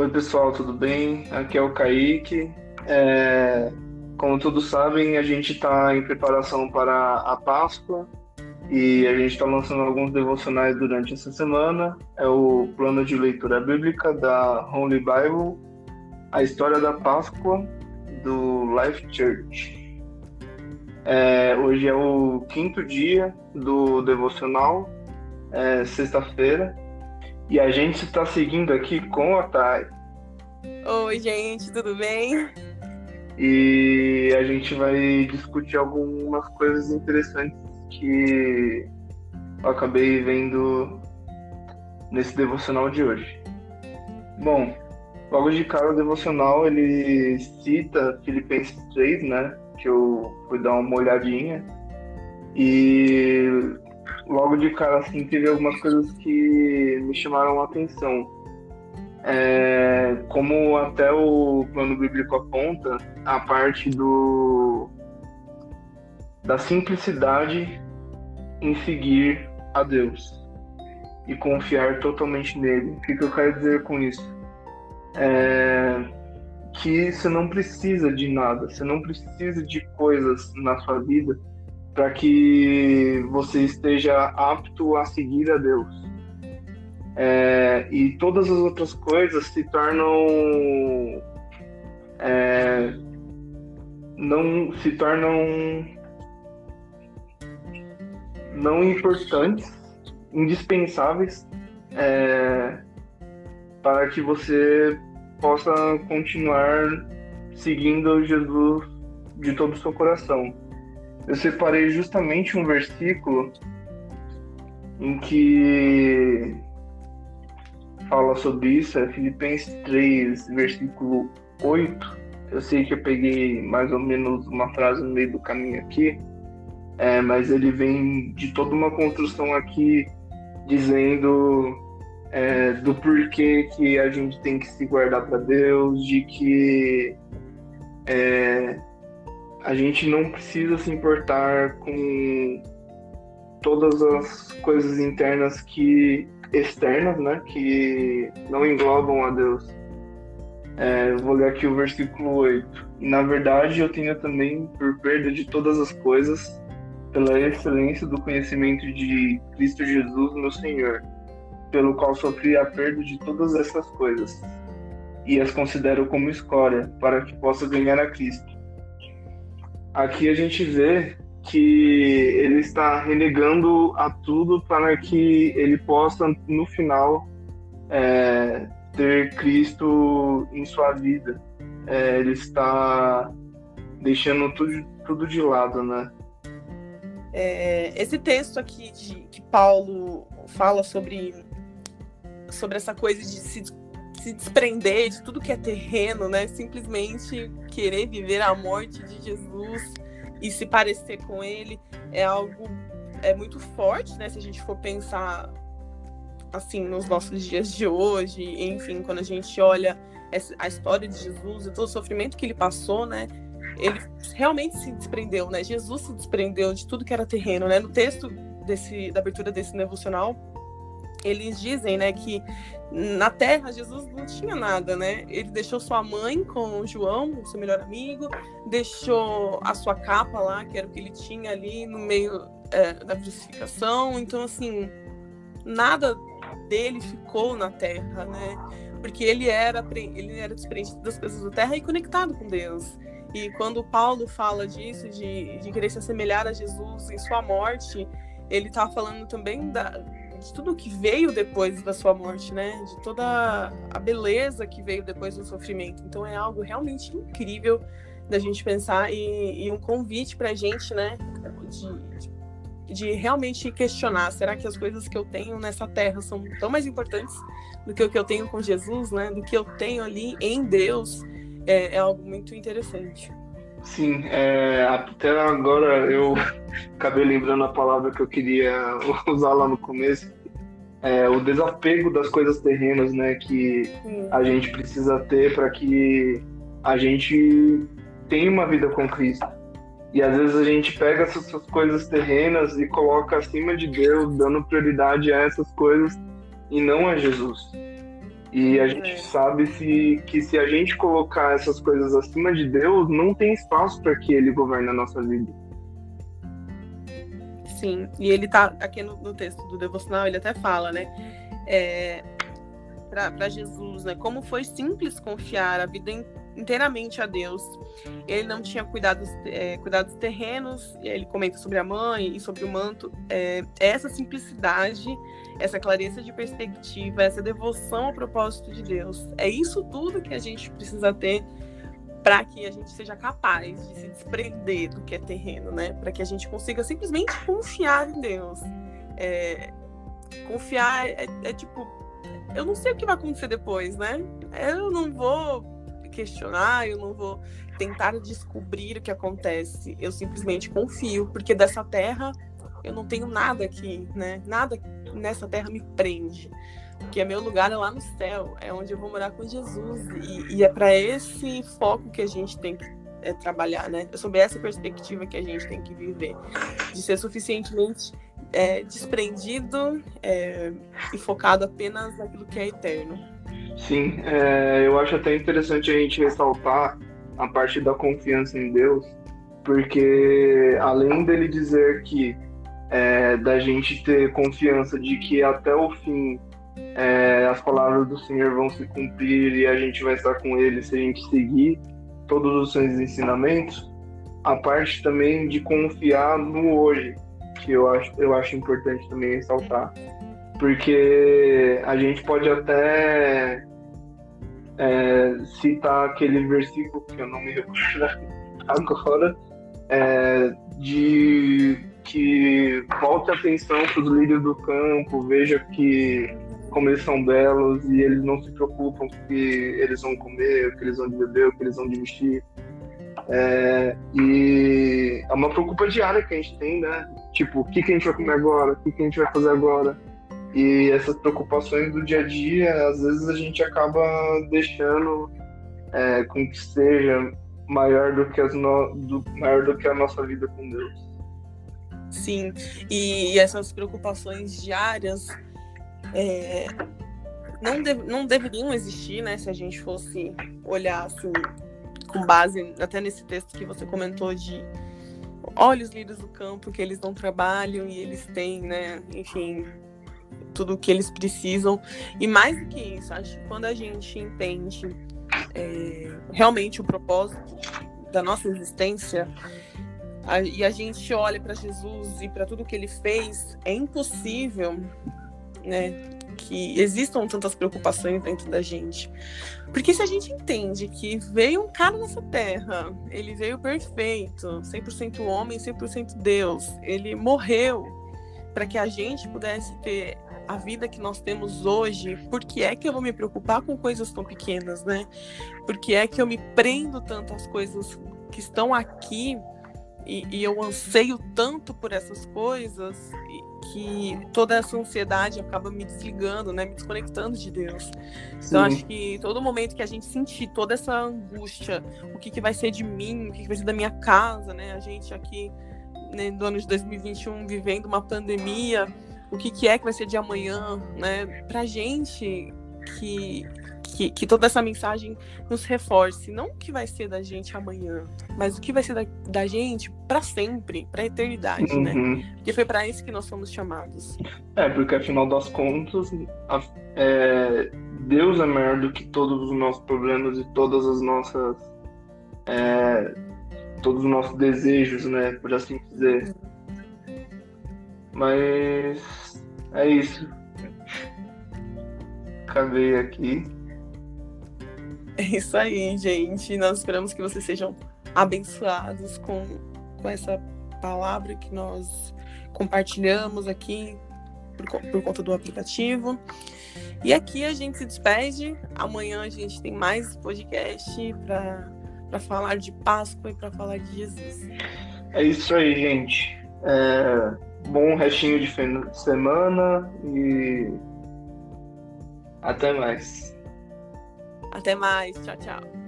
Oi, pessoal, tudo bem? Aqui é o Kaique. É, como todos sabem, a gente está em preparação para a Páscoa e a gente está lançando alguns devocionais durante essa semana. É o plano de leitura bíblica da Holy Bible, a história da Páscoa do Life Church. É, hoje é o quinto dia do devocional, é sexta-feira, e a gente está seguindo aqui com a Thay. Oi, gente, tudo bem? E a gente vai discutir algumas coisas interessantes que eu acabei vendo nesse devocional de hoje. Bom, logo de cara o devocional ele cita Filipenses 3, né? Que eu fui dar uma olhadinha. E logo de cara assim teve algumas coisas que me chamaram a atenção. É, como até o plano bíblico aponta, a parte do da simplicidade em seguir a Deus e confiar totalmente nele. O que, que eu quero dizer com isso? É, que você não precisa de nada, você não precisa de coisas na sua vida para que você esteja apto a seguir a Deus. É, e todas as outras coisas se tornam é, não se tornam não importantes, indispensáveis é, para que você possa continuar seguindo Jesus de todo o seu coração eu separei justamente um versículo em que fala sobre isso, é Filipenses 3, versículo 8. Eu sei que eu peguei mais ou menos uma frase no meio do caminho aqui, é, mas ele vem de toda uma construção aqui dizendo é, do porquê que a gente tem que se guardar para Deus, de que é, a gente não precisa se importar com todas as coisas internas que externas, né, que não englobam a Deus. É, vou ler aqui o versículo 8. Na verdade, eu tenho também por perda de todas as coisas, pela excelência do conhecimento de Cristo Jesus, meu Senhor, pelo qual sofri a perda de todas essas coisas, e as considero como escória, para que possa ganhar a Cristo Aqui a gente vê que ele está renegando a tudo para que ele possa, no final, é, ter Cristo em sua vida. É, ele está deixando tudo, tudo de lado, né? É, esse texto aqui de, que Paulo fala sobre, sobre essa coisa de se, se desprender de tudo que é terreno, né? Simplesmente querer viver a morte de Jesus e se parecer com ele é algo é muito forte, né? Se a gente for pensar assim nos nossos dias de hoje, enfim, quando a gente olha a história de Jesus e todo o sofrimento que ele passou, né? Ele realmente se desprendeu, né? Jesus se desprendeu de tudo que era terreno, né? No texto desse, da abertura desse devocional, eles dizem, né, que na terra Jesus não tinha nada, né? Ele deixou sua mãe com João, seu melhor amigo, deixou a sua capa lá, que era o que ele tinha ali no meio é, da crucificação. Então, assim, nada dele ficou na terra, né? Porque ele era ele era desprendido das coisas da terra e conectado com Deus. E quando Paulo fala disso, de, de querer se assemelhar a Jesus em sua morte, ele está falando também da, de tudo que veio depois da sua morte, né? De toda a beleza que veio depois do sofrimento. Então é algo realmente incrível da gente pensar e, e um convite para a gente, né? De, de realmente questionar: será que as coisas que eu tenho nessa terra são tão mais importantes do que o que eu tenho com Jesus, né? Do que eu tenho ali em Deus? É, é algo muito interessante. Sim, é, até agora eu acabei lembrando a palavra que eu queria usar lá no começo. É, o desapego das coisas terrenas, né, que Sim. a gente precisa ter para que a gente tenha uma vida com Cristo. E às vezes a gente pega essas coisas terrenas e coloca acima de Deus, dando prioridade a essas coisas e não a Jesus. E a gente é. sabe se, que se a gente colocar essas coisas acima de Deus, não tem espaço para que Ele governe a nossa vida. Sim, e ele tá aqui no, no texto do devocional, ele até fala, né? É, para Jesus, né? Como foi simples confiar a vida inteiramente a Deus. Ele não tinha cuidados, é, cuidados terrenos, ele comenta sobre a mãe e sobre o manto. É, essa simplicidade, essa clareza de perspectiva, essa devoção ao propósito de Deus, é isso tudo que a gente precisa ter para que a gente seja capaz de se desprender do que é terreno, né? Para que a gente consiga simplesmente confiar em Deus. É, confiar é, é tipo eu não sei o que vai acontecer depois, né? Eu não vou questionar, eu não vou tentar descobrir o que acontece. Eu simplesmente confio, porque dessa terra eu não tenho nada aqui, né? Nada nessa terra me prende. Porque meu lugar é lá no céu, é onde eu vou morar com Jesus. E, e é para esse foco que a gente tem que é, trabalhar, né? É sobre essa perspectiva que a gente tem que viver. De ser suficientemente é, desprendido é, e focado apenas naquilo que é eterno. Sim, é, eu acho até interessante a gente ressaltar a parte da confiança em Deus, porque além dele dizer que é, da gente ter confiança de que até o fim é, as palavras do Senhor vão se cumprir e a gente vai estar com Ele se a gente seguir todos os seus ensinamentos, a parte também de confiar no hoje, que eu acho, eu acho importante também ressaltar. Porque a gente pode até é, citar aquele versículo que eu não me recordo agora, é, de que volte a atenção para os líderes do campo, veja que como eles são belos e eles não se preocupam com o que eles vão comer, o que eles vão beber, o que eles vão vestir. É, e é uma preocupação diária que a gente tem, né? Tipo, o que, que a gente vai comer agora? O que, que a gente vai fazer agora? E essas preocupações do dia a dia, às vezes a gente acaba deixando é, com que seja maior do que, as no... do... maior do que a nossa vida com Deus. Sim, e essas preocupações diárias é, não, de... não deveriam existir, né? Se a gente fosse olhar assim, com base até nesse texto que você comentou de olha os líderes do campo que eles não trabalham e eles têm, né, enfim, tudo o que eles precisam. E mais do que isso, acho que quando a gente entende é, realmente o propósito da nossa existência a, e a gente olha para Jesus e para tudo que ele fez, é impossível, né, que existam tantas preocupações dentro da gente. Porque se a gente entende que veio um cara nessa terra, ele veio perfeito, 100% homem, 100% Deus, ele morreu para que a gente pudesse ter a vida que nós temos hoje, por que é que eu vou me preocupar com coisas tão pequenas, né? Por que é que eu me prendo tanto às coisas que estão aqui e, e eu anseio tanto por essas coisas que toda essa ansiedade acaba me desligando, né, me desconectando de Deus. Sim. Então acho que todo momento que a gente sentir toda essa angústia, o que, que vai ser de mim, o que, que vai ser da minha casa, né, a gente aqui né, no ano de 2021 vivendo uma pandemia, o que, que é que vai ser de amanhã, né, pra gente que que, que, toda essa mensagem nos reforce, não o que vai ser da gente amanhã, mas o que vai ser da, da gente para sempre, para eternidade, né? uhum. né? Porque foi para isso que nós fomos chamados. É, porque afinal das contas, a, é, Deus é maior do que todos os nossos problemas e todas as nossas. É, todos os nossos desejos, né? Por assim dizer. Mas é isso. Acabei aqui. É isso aí, gente. Nós esperamos que vocês sejam abençoados com, com essa palavra que nós compartilhamos aqui por, por conta do aplicativo. E aqui a gente se despede. Amanhã a gente tem mais podcast para falar de Páscoa e para falar de Jesus. É isso aí, gente. É, bom restinho de semana e até mais. Até mais. Tchau, tchau.